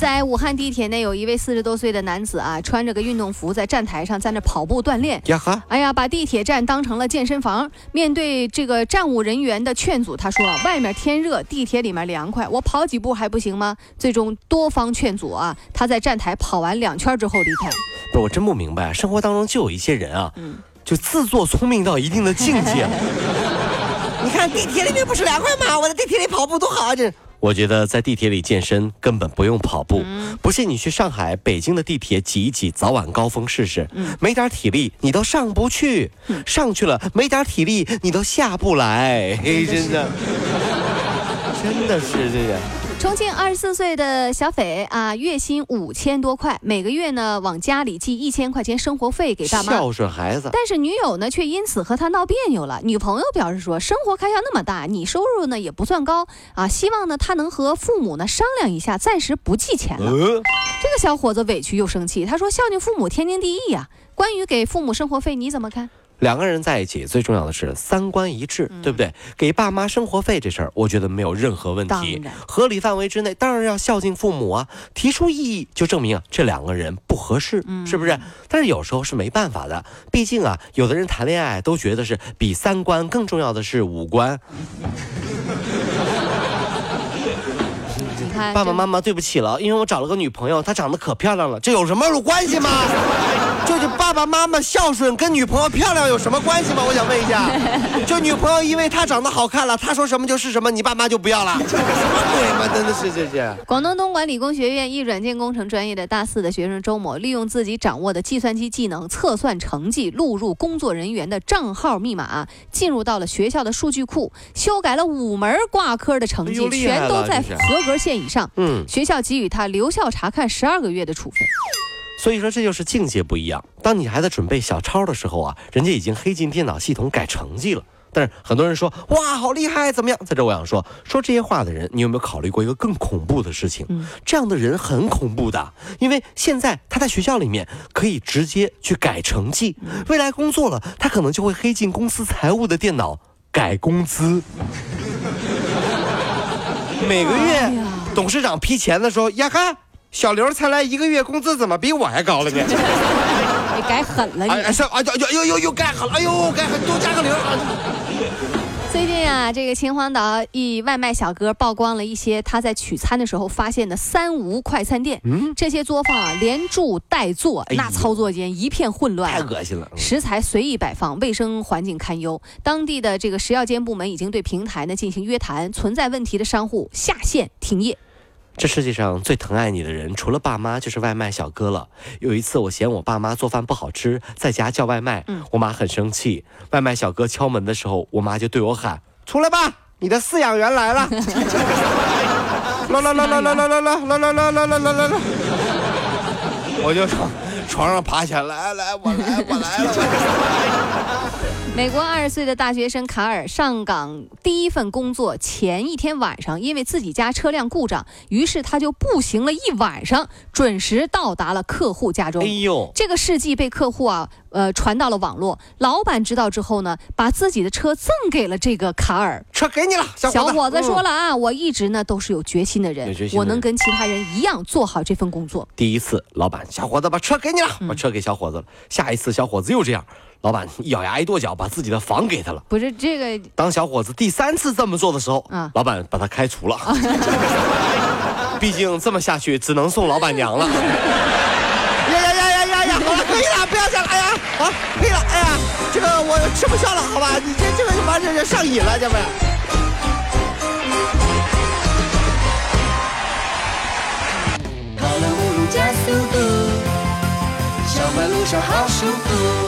在武汉地铁内，有一位四十多岁的男子啊，穿着个运动服在站台上在那跑步锻炼。呀哈！哎呀，把地铁站当成了健身房。面对这个站务人员的劝阻，他说：“外面天热，地铁里面凉快，我跑几步还不行吗？”最终多方劝阻啊，他在站台跑完两圈之后离开。不是，我真不明白，生活当中就有一些人啊，就自作聪明到一定的境界。你看地铁里面不是凉快吗？我在地铁里跑步多好啊！这。我觉得在地铁里健身根本不用跑步，不信你去上海、北京的地铁挤一挤，早晚高峰试试，没点体力你都上不去，上去了没点体力你都下不来，真的，真的是这个。重庆二十四岁的小斐啊，月薪五千多块，每个月呢往家里寄一千块钱生活费给爸妈，孝顺孩子。但是女友呢却因此和他闹别扭了。女朋友表示说，生活开销那么大，你收入呢也不算高啊，希望呢他能和父母呢商量一下，暂时不寄钱了。这个小伙子委屈又生气，他说孝敬父母天经地义呀。关于给父母生活费，你怎么看？两个人在一起，最重要的是三观一致，对不对？给爸妈生活费这事儿，我觉得没有任何问题，合理范围之内，当然要孝敬父母啊。提出异议，就证明啊这两个人不合适，是不是？但是有时候是没办法的，毕竟啊，有的人谈恋爱都觉得是比三观更重要的是五官。爸爸妈妈，对不起了，因为我找了个女朋友，她长得可漂亮了，这有什么有关系吗？就是爸爸妈妈孝顺跟女朋友漂亮有什么关系吗？我想问一下，就女朋友因为她长得好看了，她说什么就是什么，你爸妈就不要了？什么鬼吗？真的是这些。广东东莞理工学院一软件工程专业的大四的学生周某，利用自己掌握的计算机技能测算成绩，录入工作人员的账号密码，进入到了学校的数据库，修改了五门挂科的成绩，全都在合格线以上。嗯，学校给予他留校察看十二个月的处分。所以说这就是境界不一样。当你还在准备小抄的时候啊，人家已经黑进电脑系统改成绩了。但是很多人说哇好厉害怎么样？在这我想说说这些话的人，你有没有考虑过一个更恐怖的事情？这样的人很恐怖的，因为现在他在学校里面可以直接去改成绩，未来工作了他可能就会黑进公司财务的电脑改工资。每个月董事长批钱的时候，呀哈。小刘才来一个月，工资怎么比我还高了呢？你改狠了，你哎，是啊，又又又又又改狠了，哎呦，改狠，多加个零啊！最近啊，这个秦皇岛一外卖小哥曝光了一些他在取餐的时候发现的“三无”快餐店。嗯，这些作坊啊，连住带做，那操作间一片混乱，太恶心了。食材随意摆放，卫生环境堪忧。当地的这个食药监部门已经对平台呢进行约谈，存在问题的商户下线停业。这世界上最疼爱你的人，除了爸妈，就是外卖小哥了。有一次，我嫌我爸妈做饭不好吃，在家叫外卖，我妈很生气。外卖小哥敲门的时候，我妈就对我喊：“出来吧，你的饲养员来了！”来来来来来来来来来来来来来来来，我就从床上爬起来，来来，我来，我来了。美国二十岁的大学生卡尔上岗第一份工作前一天晚上，因为自己家车辆故障，于是他就步行了一晚上，准时到达了客户家中。哎呦，这个事迹被客户啊，呃，传到了网络。老板知道之后呢，把自己的车赠给了这个卡尔。车给你了，小伙子说了啊，我一直呢都是有决心的人，我能跟其他人一样做好这份工作。第一次，老板，小伙子把车给你了，把车给小伙子了。下一次，小伙子又这样。老板一咬牙一跺脚，把自己的房给他了。不是这个，当小伙子第三次这么做的时候，啊，老板把他开除了。毕竟这么下去，只能送老板娘了。呀呀呀呀呀呀！好了，可以了，不要再了。哎呀，好，可以了。哎呀，这个我吃不消了，好吧？你这这个完全就上瘾了，这不？跑了五路加速度，小马路上好舒服。